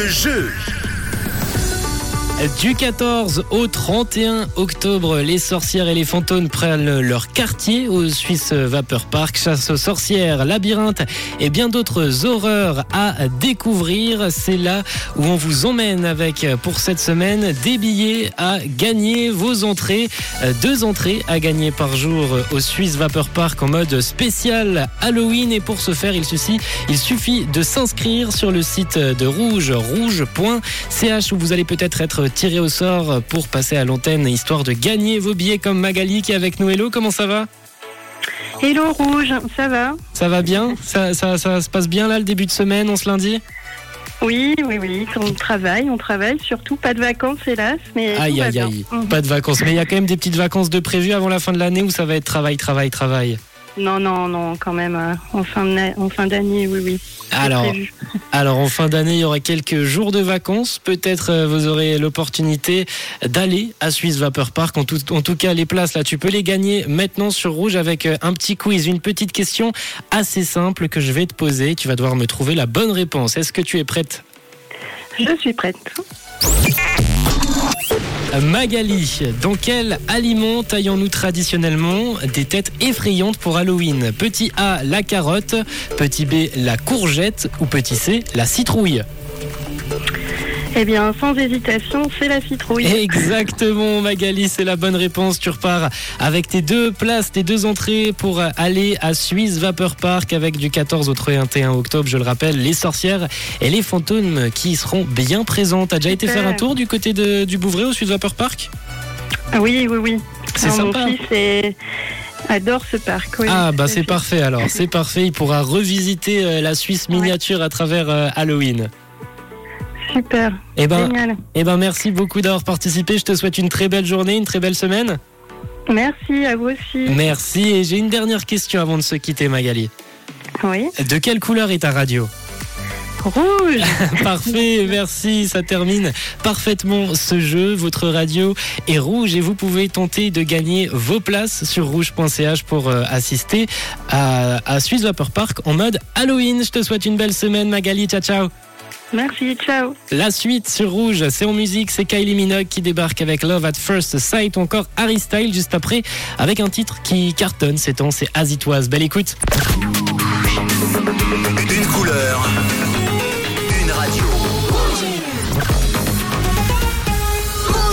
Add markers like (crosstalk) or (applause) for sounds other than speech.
le jeu. Du 14 au 31 octobre, les sorcières et les fantômes prennent leur quartier au Swiss Vapeur Park. Chasse aux sorcières, labyrinthe et bien d'autres horreurs à découvrir. C'est là où on vous emmène avec, pour cette semaine, des billets à gagner. Vos entrées, deux entrées à gagner par jour au Swiss Vapeur Park en mode spécial Halloween. Et pour ce faire, il suffit, il suffit de s'inscrire sur le site de Rouge, rouge.ch où vous allez peut-être être tiré au sort pour passer à l'antenne, histoire de gagner vos billets comme Magali qui est avec nous. Hello, comment ça va? Hello Rouge, ça va? Ça va bien? Ça, ça, ça, se passe bien là le début de semaine, on se lundi? Oui, oui, oui, on travaille, on travaille, surtout pas de vacances hélas. Mais aïe, aïe, aïe, pas de vacances. Mais il y a quand même des petites vacances de prévues avant la fin de l'année où ça va être travail, travail, travail. Non, non, non, quand même, euh, en fin d'année, oui, oui. Alors, (laughs) alors, en fin d'année, il y aura quelques jours de vacances. Peut-être euh, vous aurez l'opportunité d'aller à Suisse Vapeur Park. En tout, en tout, cas, les places, là, tu peux les gagner maintenant sur Rouge avec euh, un petit quiz, une petite question assez simple que je vais te poser. Tu vas devoir me trouver la bonne réponse. Est-ce que tu es prête? Je suis prête. Magali, dans quel aliment taillons-nous traditionnellement des têtes effrayantes pour Halloween? Petit A, la carotte, petit B, la courgette ou petit C, la citrouille? Eh bien, sans hésitation, c'est la citrouille. Exactement, Magali, c'est la bonne réponse. Tu repars avec tes deux places, tes deux entrées pour aller à Suisse Vapeur Park avec du 14 au 31 octobre, je le rappelle, les sorcières et les fantômes qui seront bien présents. T'as déjà été faire un tour du côté de, du Bouvray au Suisse Vapeur Park? Oui, oui, oui. C'est sympa. Mon fils adore ce parc. ah bah c'est parfait alors, c'est parfait. Il pourra revisiter euh, la Suisse miniature à travers euh, Halloween. Super. Eh ben, Eh ben, merci beaucoup d'avoir participé. Je te souhaite une très belle journée, une très belle semaine. Merci, à vous aussi. Merci. Et j'ai une dernière question avant de se quitter, Magali. Oui. De quelle couleur est ta radio? Rouge (laughs) Parfait, merci, ça termine parfaitement ce jeu. Votre radio est rouge et vous pouvez tenter de gagner vos places sur rouge.ch pour euh, assister à, à Suisse Vapor Park en mode Halloween. Je te souhaite une belle semaine Magali, ciao ciao Merci, ciao. La suite sur Rouge, c'est en musique, c'est Kylie Minogue qui débarque avec Love at First Sight ou encore Harry Style juste après avec un titre qui cartonne ces temps, c'est Azitoise. Belle écoute. Une couleur